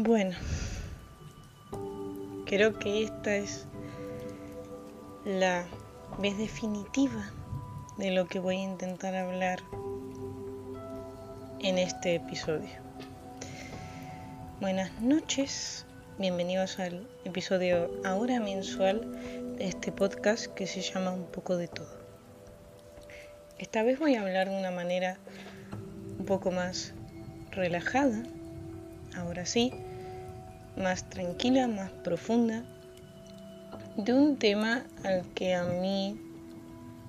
Bueno, creo que esta es la vez definitiva de lo que voy a intentar hablar en este episodio. Buenas noches, bienvenidos al episodio ahora mensual de este podcast que se llama Un poco de todo. Esta vez voy a hablar de una manera un poco más relajada, ahora sí, más tranquila, más profunda, de un tema al que a mí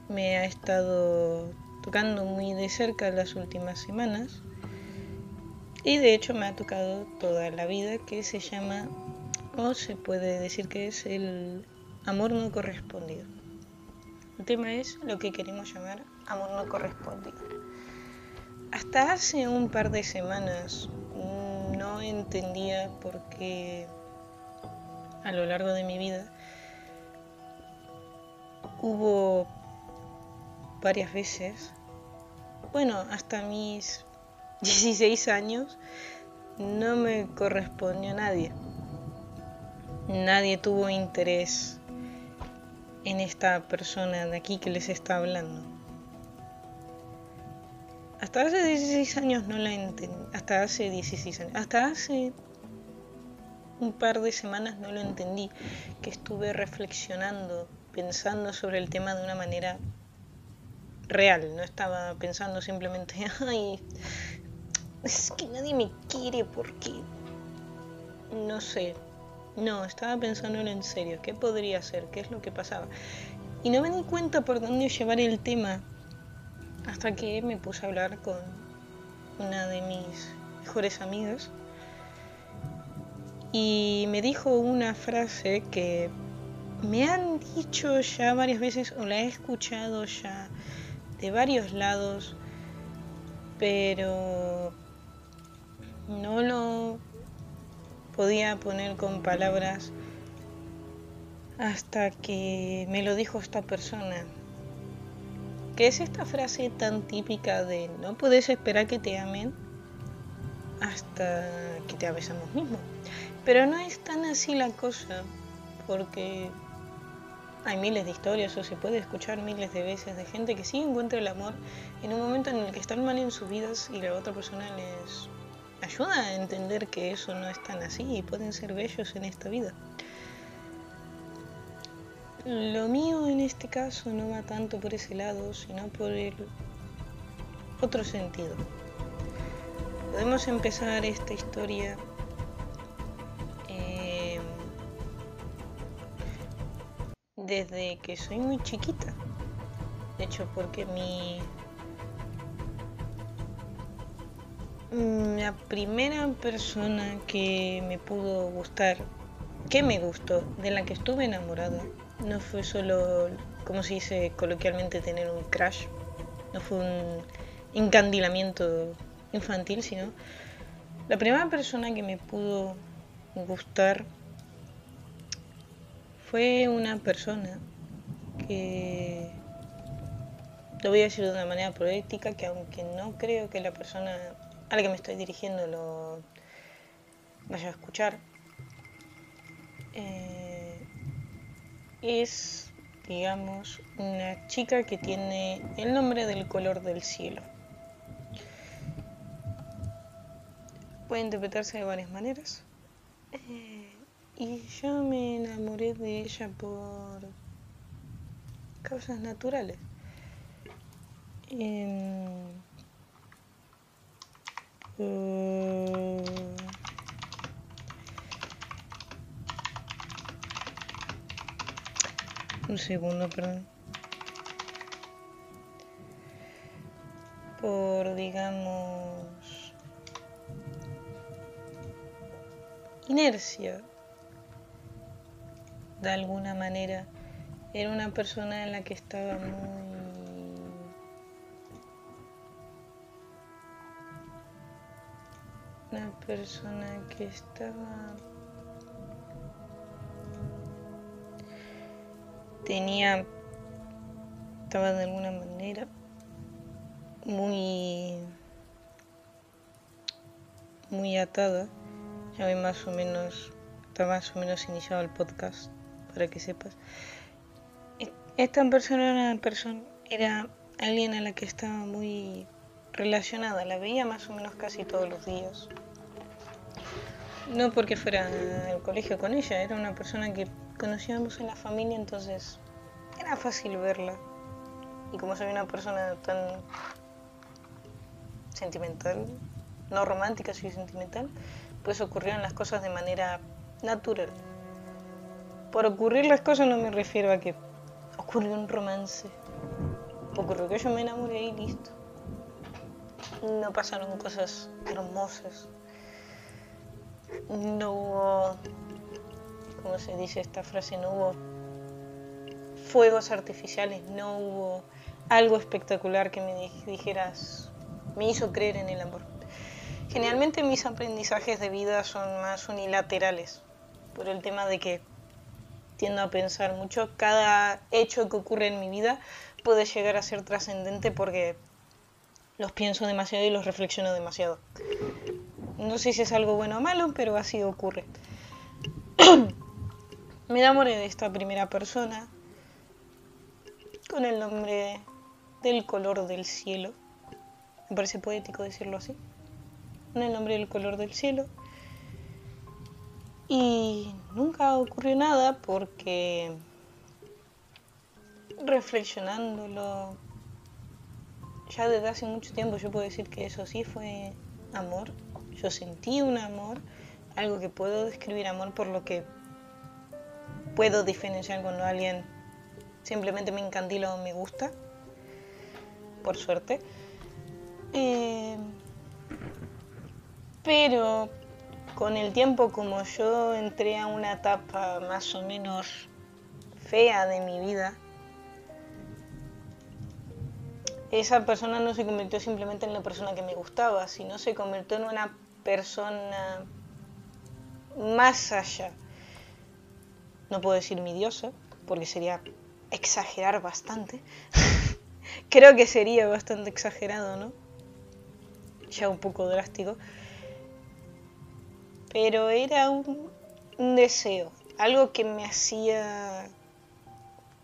me ha estado tocando muy de cerca las últimas semanas y de hecho me ha tocado toda la vida que se llama o se puede decir que es el amor no correspondido. El tema es lo que queremos llamar amor no correspondido. Hasta hace un par de semanas no entendía por qué a lo largo de mi vida hubo varias veces, bueno, hasta mis 16 años, no me correspondió nadie. Nadie tuvo interés en esta persona de aquí que les está hablando. Hasta hace 16 años no la entendí. Hasta hace 16 años. Hasta hace un par de semanas no lo entendí. Que estuve reflexionando, pensando sobre el tema de una manera real. No estaba pensando simplemente, ay, es que nadie me quiere porque... No sé. No, estaba pensándolo en serio. ¿Qué podría ser? ¿Qué es lo que pasaba? Y no me di cuenta por dónde llevar el tema hasta que me puse a hablar con una de mis mejores amigas y me dijo una frase que me han dicho ya varias veces o la he escuchado ya de varios lados, pero no lo podía poner con palabras hasta que me lo dijo esta persona. ¿Qué es esta frase tan típica de no puedes esperar que te amen hasta que te ames a mismo? Pero no es tan así la cosa, porque hay miles de historias o se puede escuchar miles de veces de gente que sí encuentra el amor en un momento en el que están mal en sus vidas y la otra persona les ayuda a entender que eso no es tan así y pueden ser bellos en esta vida. Lo mío en este caso no va tanto por ese lado, sino por el otro sentido. Podemos empezar esta historia eh, desde que soy muy chiquita. De hecho, porque mi la primera persona que me pudo gustar, que me gustó, de la que estuve enamorada, no fue solo, como se dice coloquialmente, tener un crash, no fue un encandilamiento infantil, sino la primera persona que me pudo gustar fue una persona que, lo voy a decir de una manera poética, que aunque no creo que la persona a la que me estoy dirigiendo lo vaya a escuchar, eh, es, digamos, una chica que tiene el nombre del color del cielo. Puede interpretarse de varias maneras. Eh, y yo me enamoré de ella por causas naturales. Eh, Un segundo, perdón. Por, digamos, inercia. De alguna manera. Era una persona en la que estaba muy... Una persona que estaba tenía, estaba de alguna manera muy, muy atada, Ya ve más o menos, está más o menos iniciado el podcast, para que sepas. Esta persona era, persona, era alguien a la que estaba muy relacionada, la veía más o menos casi todos los días. No porque fuera al colegio con ella, era una persona que conocíamos en la familia, entonces era fácil verla. Y como soy una persona tan sentimental, no romántica, soy sentimental, pues ocurrieron las cosas de manera natural. Por ocurrir las cosas no me refiero a que ocurrió un romance. Ocurrió que yo me enamoré y listo. No pasaron cosas hermosas. No hubo, ¿cómo se dice esta frase? No hubo fuegos artificiales, no hubo algo espectacular que me dijeras, me hizo creer en el amor. Generalmente mis aprendizajes de vida son más unilaterales, por el tema de que tiendo a pensar mucho. Cada hecho que ocurre en mi vida puede llegar a ser trascendente porque los pienso demasiado y los reflexiono demasiado. No sé si es algo bueno o malo, pero así ocurre. Me enamoré de esta primera persona con el nombre del color del cielo. Me parece poético decirlo así. Con el nombre del color del cielo. Y nunca ocurrió nada porque reflexionándolo ya desde hace mucho tiempo yo puedo decir que eso sí fue amor. Yo sentí un amor, algo que puedo describir amor por lo que puedo diferenciar cuando alguien simplemente me encandila o me gusta, por suerte. Eh, pero con el tiempo, como yo entré a una etapa más o menos fea de mi vida, esa persona no se convirtió simplemente en la persona que me gustaba, sino se convirtió en una persona más allá. No puedo decir mi diosa, porque sería exagerar bastante. Creo que sería bastante exagerado, ¿no? Ya un poco drástico. Pero era un, un deseo, algo que me hacía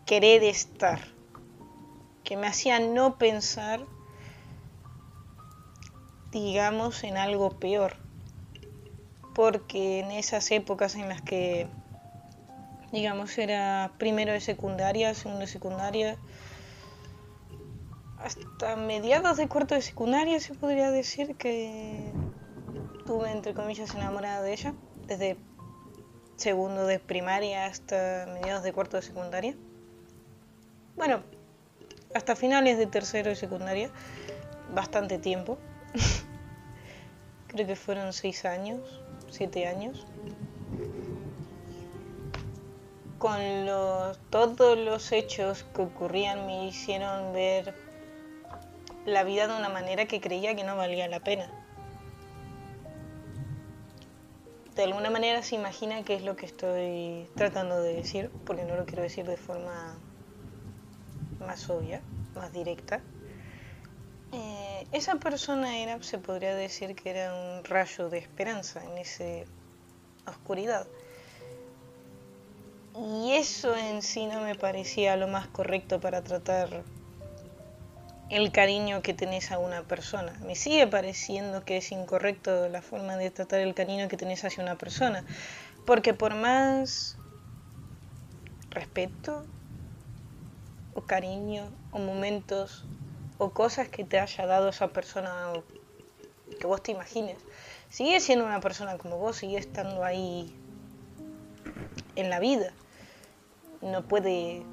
querer estar que me hacía no pensar, digamos, en algo peor. Porque en esas épocas en las que, digamos, era primero de secundaria, segundo de secundaria, hasta mediados de cuarto de secundaria se podría decir que tuve, entre comillas, enamorada de ella, desde segundo de primaria hasta mediados de cuarto de secundaria. Bueno, hasta finales de tercero y secundaria, bastante tiempo. Creo que fueron seis años, siete años. Con los, todos los hechos que ocurrían me hicieron ver la vida de una manera que creía que no valía la pena. De alguna manera se imagina qué es lo que estoy tratando de decir, porque no lo quiero decir de forma más obvia, más directa. Eh, esa persona era, se podría decir que era un rayo de esperanza en esa oscuridad. Y eso en sí no me parecía lo más correcto para tratar el cariño que tenés a una persona. Me sigue pareciendo que es incorrecto la forma de tratar el cariño que tenés hacia una persona. Porque por más respeto, o cariño o momentos o cosas que te haya dado esa persona o que vos te imagines. Sigue siendo una persona como vos, sigue estando ahí en la vida. No puede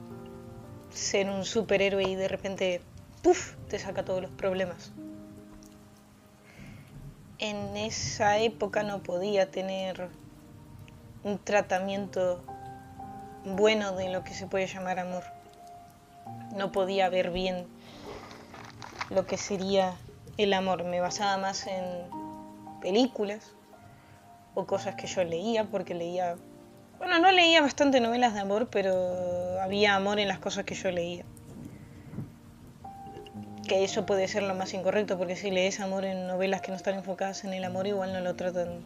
ser un superhéroe y de repente, ¡puf!, te saca todos los problemas. En esa época no podía tener un tratamiento bueno de lo que se puede llamar amor no podía ver bien lo que sería el amor. Me basaba más en películas o cosas que yo leía, porque leía, bueno, no leía bastante novelas de amor, pero había amor en las cosas que yo leía. Que eso puede ser lo más incorrecto, porque si lees amor en novelas que no están enfocadas en el amor, igual no lo tratan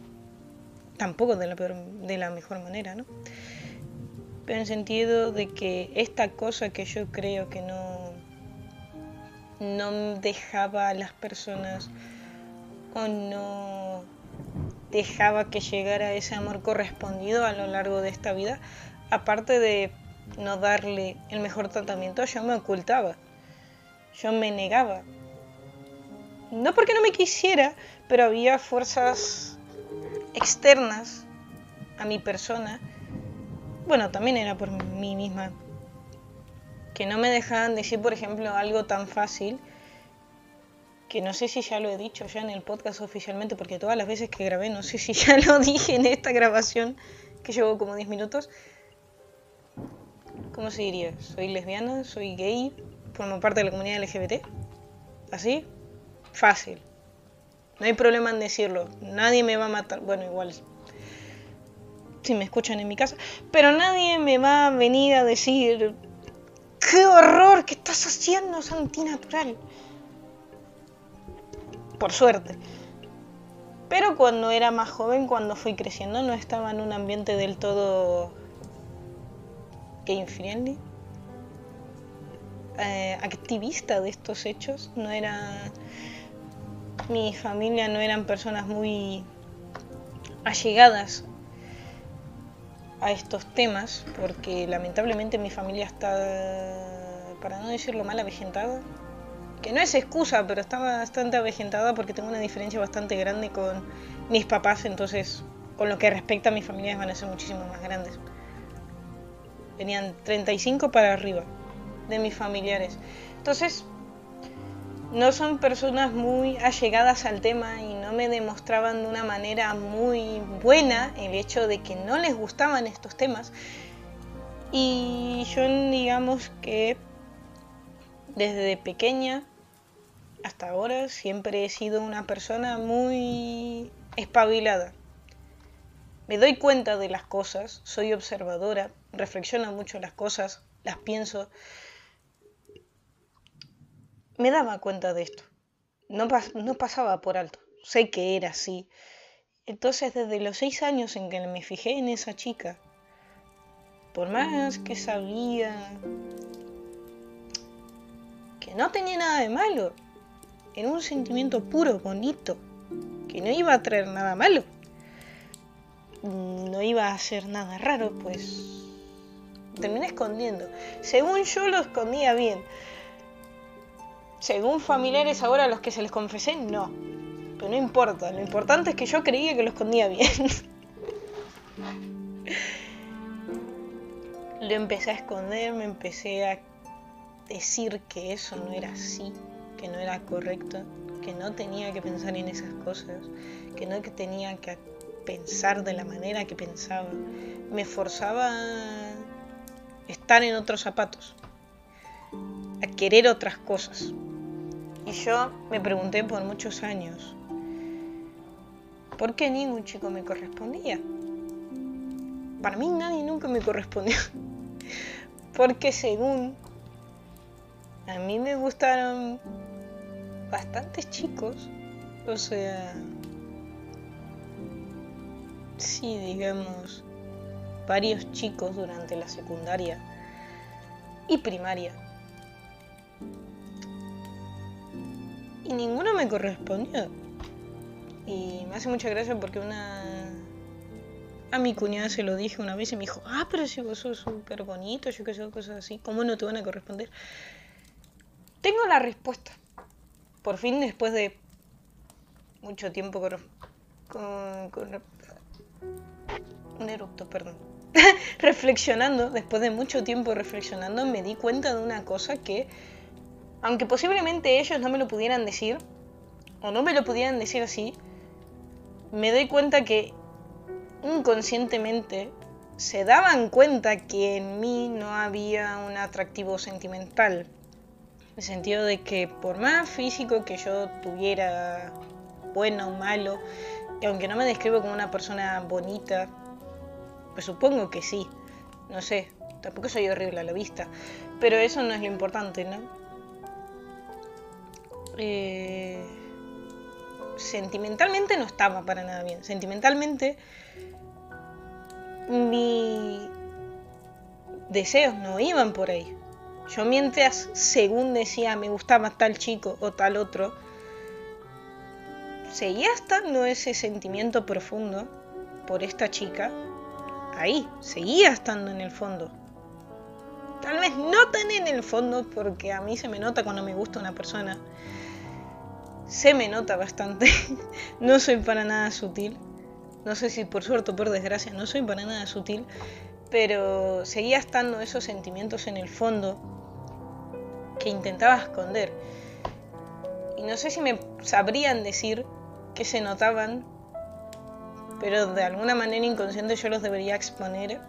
tampoco de la, mejor manera, ¿no? Pero en sentido de que esta cosa que yo creo que no, no dejaba a las personas o no dejaba que llegara ese amor correspondido a lo largo de esta vida, aparte de no darle el mejor tratamiento, yo me ocultaba, yo me negaba. No porque no me quisiera, pero había fuerzas externas a mi persona. Bueno, también era por mí misma. Que no me dejaban decir, por ejemplo, algo tan fácil que no sé si ya lo he dicho ya en el podcast oficialmente, porque todas las veces que grabé, no sé si ya lo dije en esta grabación, que llevo como 10 minutos. ¿Cómo se diría? Soy lesbiana, soy gay, formo parte de la comunidad LGBT. ¿Así? Fácil. No hay problema en decirlo. Nadie me va a matar. Bueno, igual. Si me escuchan en mi casa. Pero nadie me va a venir a decir. ¡Qué horror! ¿Qué estás haciendo? Es antinatural por suerte. Pero cuando era más joven, cuando fui creciendo, no estaba en un ambiente del todo gay friendly, eh, activista de estos hechos. No era. Mi familia no eran personas muy allegadas a estos temas, porque lamentablemente mi familia está, para no decirlo mal, avejentada que no es excusa, pero está bastante avejentada porque tengo una diferencia bastante grande con mis papás, entonces con lo que respecta a mis familias van a ser muchísimo más grandes. Tenían 35 para arriba de mis familiares. Entonces, no son personas muy allegadas al tema y no me demostraban de una manera muy buena el hecho de que no les gustaban estos temas. Y yo digamos que desde pequeña hasta ahora siempre he sido una persona muy espabilada. Me doy cuenta de las cosas, soy observadora, reflexiono mucho las cosas, las pienso. Me daba cuenta de esto. No, no pasaba por alto. Sé que era así. Entonces desde los seis años en que me fijé en esa chica, por más que sabía que no tenía nada de malo. Era un sentimiento puro, bonito, que no iba a traer nada malo. No iba a hacer nada raro, pues terminé escondiendo. Según yo lo escondía bien. Según familiares ahora a los que se les confesé, no. Pero no importa, lo importante es que yo creía que lo escondía bien. lo empecé a esconder, me empecé a decir que eso no era así, que no era correcto, que no tenía que pensar en esas cosas, que no tenía que pensar de la manera que pensaba. Me forzaba a estar en otros zapatos, a querer otras cosas. Y yo me pregunté por muchos años, ¿por qué ningún chico me correspondía? Para mí nadie nunca me correspondió. Porque según a mí me gustaron bastantes chicos. O sea, sí, digamos, varios chicos durante la secundaria y primaria. Y ninguno me correspondió. Y me hace mucha gracia porque una... A mi cuñada se lo dije una vez y me dijo, ah, pero si vos sos súper bonito, yo que sé, cosas así, ¿cómo no te van a corresponder? Tengo la respuesta. Por fin, después de mucho tiempo con, con, un erupto, perdón. reflexionando, después de mucho tiempo reflexionando, me di cuenta de una cosa que, aunque posiblemente ellos no me lo pudieran decir, o no me lo pudieran decir así, me doy cuenta que inconscientemente se daban cuenta que en mí no había un atractivo sentimental el sentido de que por más físico que yo tuviera, bueno o malo, y aunque no me describo como una persona bonita, pues supongo que sí, no sé, tampoco soy horrible a la vista, pero eso no es lo importante, ¿no? Eh, sentimentalmente no estaba para nada bien. Sentimentalmente mis deseos no iban por ahí. Yo mientras, según decía, me gustaba tal chico o tal otro, seguía estando ese sentimiento profundo por esta chica ahí, seguía estando en el fondo. Tal vez no tan en el fondo, porque a mí se me nota cuando me gusta una persona. Se me nota bastante. no soy para nada sutil. No sé si por suerte o por desgracia, no soy para nada sutil. Pero seguía estando esos sentimientos en el fondo que intentaba esconder. Y no sé si me sabrían decir que se notaban, pero de alguna manera inconsciente yo los debería exponer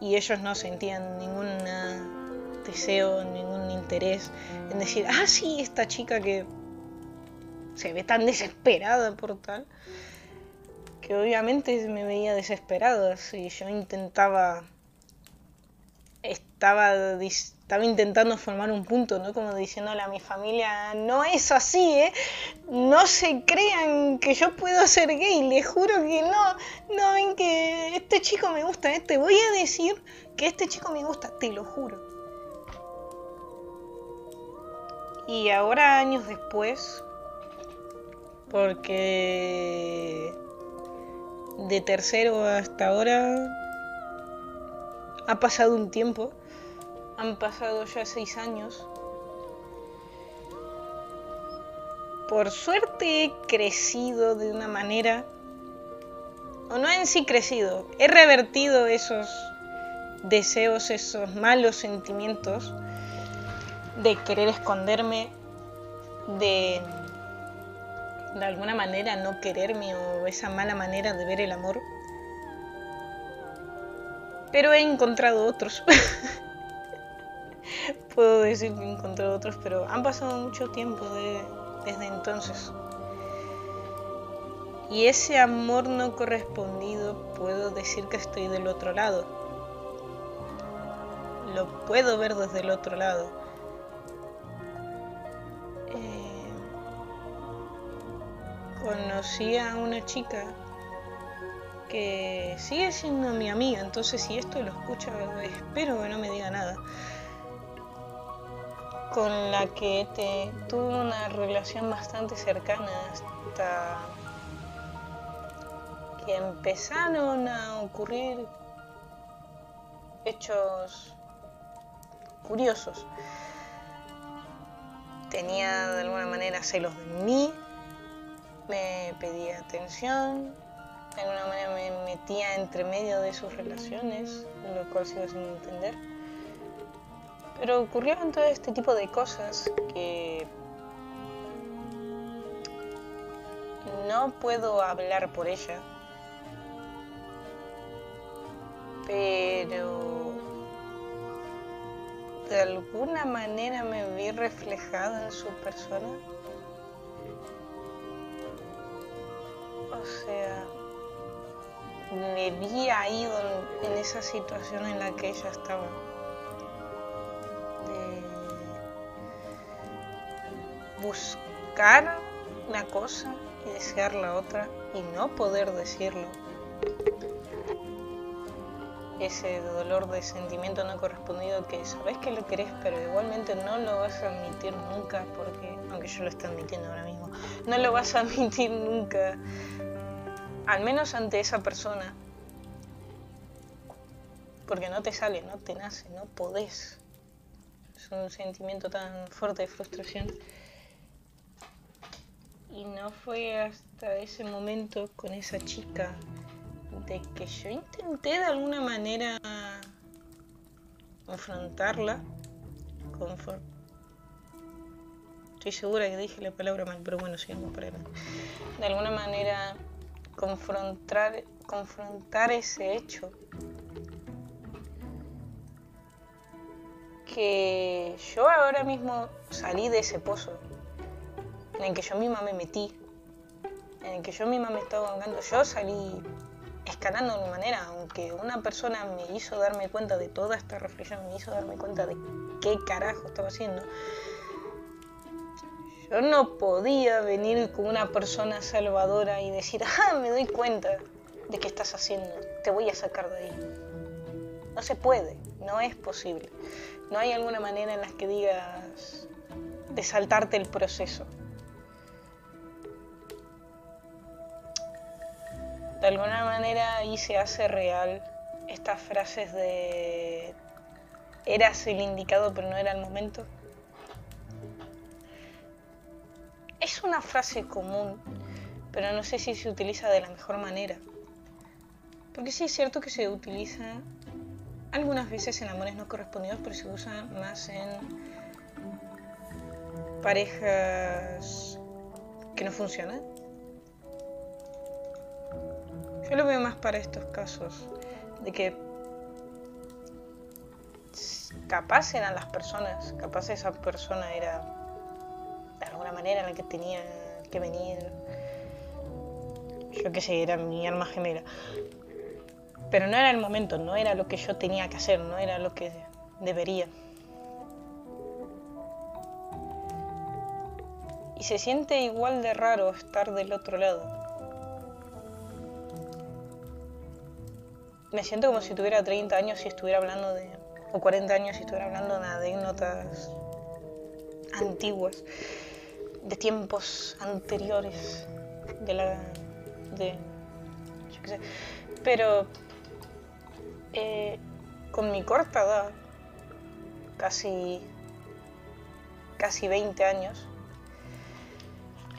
y ellos no sentían ningún deseo, ningún interés en decir, ah, sí, esta chica que se ve tan desesperada por tal, que obviamente me veía desesperada si yo intentaba, estaba estaba intentando formar un punto, ¿no? Como diciéndole a mi familia, no es así, ¿eh? No se crean que yo puedo ser gay, les juro que no. No ven que este chico me gusta. Te voy a decir que este chico me gusta, te lo juro. Y ahora, años después, porque de tercero hasta ahora ha pasado un tiempo han pasado ya seis años. Por suerte he crecido de una manera, o no en sí crecido, he revertido esos deseos, esos malos sentimientos de querer esconderme, de de alguna manera no quererme o esa mala manera de ver el amor. Pero he encontrado otros. puedo decir que encontré otros, pero han pasado mucho tiempo desde entonces. Y ese amor no correspondido puedo decir que estoy del otro lado. Lo puedo ver desde el otro lado. Eh, conocí a una chica que sigue siendo mi amiga, entonces si esto lo escucha, espero que no me diga nada con la que te, tuve una relación bastante cercana hasta que empezaron a ocurrir hechos curiosos. Tenía de alguna manera celos de mí, me pedía atención, de alguna manera me metía entre medio de sus relaciones, lo cual sigo sin entender. Pero ocurrieron todo este tipo de cosas que no puedo hablar por ella, pero de alguna manera me vi reflejada en su persona. O sea, me vi ahí en esa situación en la que ella estaba. Buscar una cosa y desear la otra y no poder decirlo. Ese dolor de sentimiento no correspondido que sabes que lo querés, pero igualmente no lo vas a admitir nunca, porque, aunque yo lo estoy admitiendo ahora mismo, no lo vas a admitir nunca, al menos ante esa persona, porque no te sale, no te nace, no podés. Es un sentimiento tan fuerte de frustración. Y no fue hasta ese momento con esa chica de que yo intenté de alguna manera confrontarla. Estoy segura que dije la palabra mal, pero bueno, sigamos por ahí. De alguna manera confrontar, confrontar ese hecho. Que yo ahora mismo salí de ese pozo en el que yo misma me metí, en el que yo misma me estaba ahogando. Yo salí escalando de mi manera, aunque una persona me hizo darme cuenta de toda esta reflexión, me hizo darme cuenta de qué carajo estaba haciendo. Yo no podía venir con una persona salvadora y decir, ah, me doy cuenta de qué estás haciendo, te voy a sacar de ahí. No se puede, no es posible. No hay alguna manera en la que digas de saltarte el proceso. De alguna manera ahí se hace real estas frases de eras el indicado pero no era el momento. Es una frase común, pero no sé si se utiliza de la mejor manera. Porque sí es cierto que se utiliza algunas veces en amores no correspondidos, pero se usa más en parejas que no funcionan. Yo lo veo más para estos casos, de que capaz eran las personas, capaz esa persona era de alguna manera la que tenía que venir, yo qué sé, era mi alma gemela. Pero no era el momento, no era lo que yo tenía que hacer, no era lo que debería. Y se siente igual de raro estar del otro lado. Me siento como si tuviera 30 años y estuviera hablando de... o 40 años y estuviera hablando de anécdotas antiguas, de tiempos anteriores, de la... de... yo qué sé. Pero eh, con mi corta edad, casi, casi 20 años,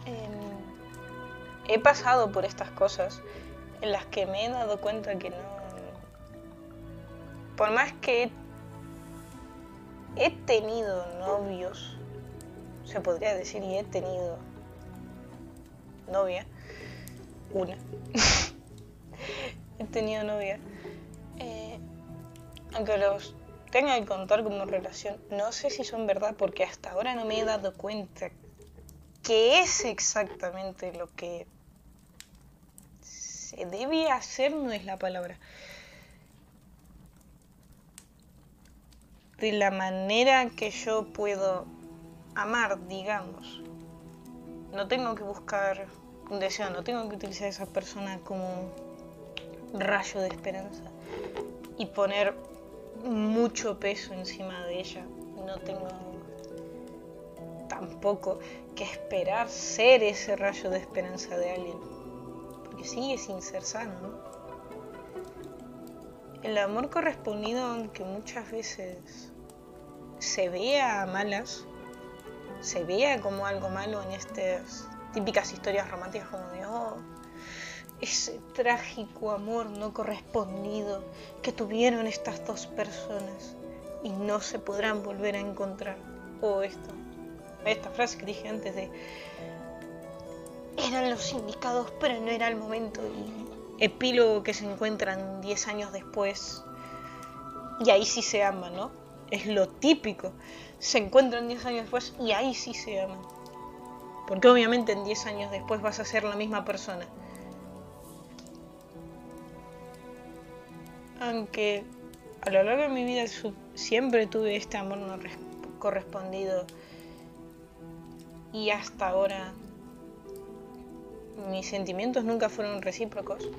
em, he pasado por estas cosas en las que me he dado cuenta que no... Por más que he tenido novios, se podría decir, y he tenido novia, una. he tenido novia aunque los tenga que contar como relación, no sé si son verdad porque hasta ahora no me he dado cuenta qué es exactamente lo que se debe hacer, no es la palabra. De la manera que yo puedo amar, digamos. No tengo que buscar un deseo, no tengo que utilizar a esa persona como rayo de esperanza y poner mucho peso encima de ella. No tengo tampoco que esperar ser ese rayo de esperanza de alguien. Porque sigue sin ser sano, ¿no? El amor correspondido, aunque muchas veces se vea malas, se vea como algo malo en estas típicas historias románticas como de, oh, ese trágico amor no correspondido que tuvieron estas dos personas y no se podrán volver a encontrar. O esto, esta frase que dije antes de eran los indicados pero no era el momento y epílogo que se encuentran 10 años después y ahí sí se aman, ¿no? Es lo típico. Se encuentran 10 años después y ahí sí se aman. Porque obviamente en 10 años después vas a ser la misma persona aunque a lo largo de mi vida siempre tuve este amor no correspondido y hasta ahora mis sentimientos nunca fueron recíprocos.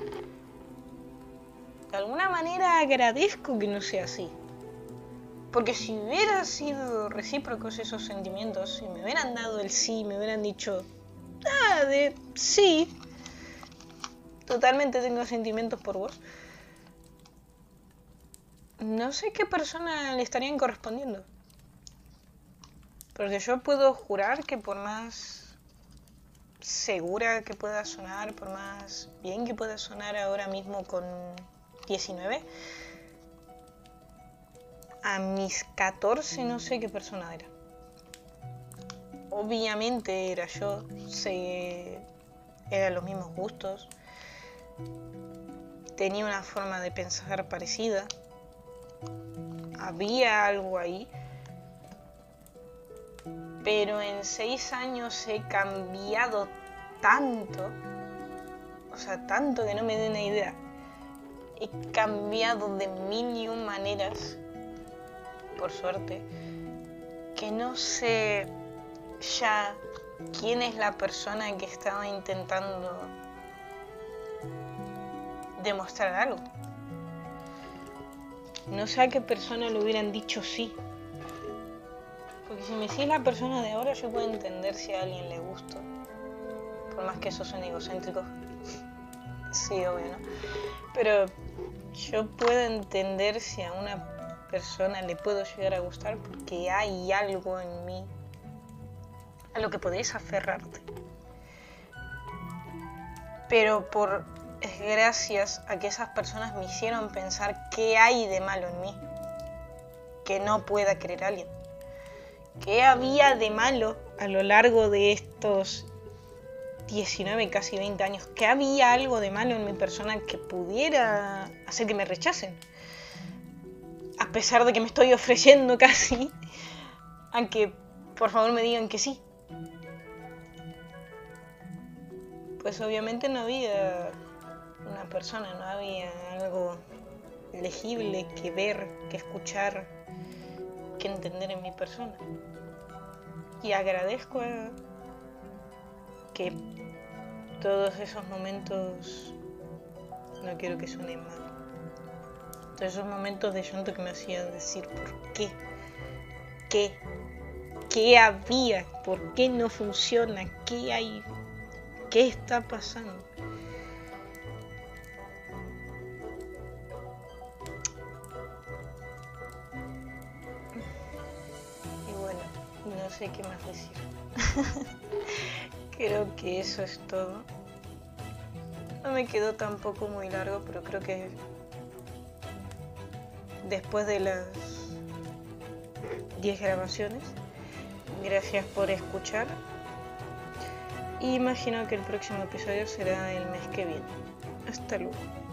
De alguna manera agradezco que no sea así. Porque si hubieran sido recíprocos esos sentimientos, si me hubieran dado el sí, me hubieran dicho, ah, de sí, totalmente tengo sentimientos por vos, no sé qué persona le estarían correspondiendo. Porque yo puedo jurar que por más segura que pueda sonar, por más bien que pueda sonar ahora mismo con 19, a mis 14 no sé qué persona era. Obviamente era yo, sé, eran los mismos gustos, tenía una forma de pensar parecida había algo ahí. Pero en seis años he cambiado tanto, o sea, tanto que no me dé una idea. He cambiado de mil y un maneras, por suerte, que no sé ya quién es la persona que estaba intentando demostrar algo. No sé a qué persona le hubieran dicho sí. Porque si me decís la persona de ahora, yo puedo entender si a alguien le gusta. Por más que eso son egocéntricos. sí, obvio, ¿no? Pero yo puedo entender si a una persona le puedo llegar a gustar porque hay algo en mí a lo que podéis aferrarte. Pero por gracias a que esas personas me hicieron pensar qué hay de malo en mí que no pueda querer a alguien. ¿Qué había de malo a lo largo de estos 19, casi 20 años? ¿Qué había algo de malo en mi persona que pudiera hacer que me rechacen? A pesar de que me estoy ofreciendo casi a que por favor me digan que sí. Pues obviamente no había una persona, no había algo legible que ver, que escuchar, que entender en mi persona. Y agradezco que todos esos momentos, no quiero que suenen mal, todos esos momentos de llanto que me hacían decir por qué, qué, qué había, por qué no funciona, qué hay, qué está pasando. no sé qué más decir. que eso es todo. No me quedó tampoco muy largo, pero creo que después de las 10 grabaciones, gracias por escuchar. Y imagino que el próximo episodio será el mes que viene. Hasta luego.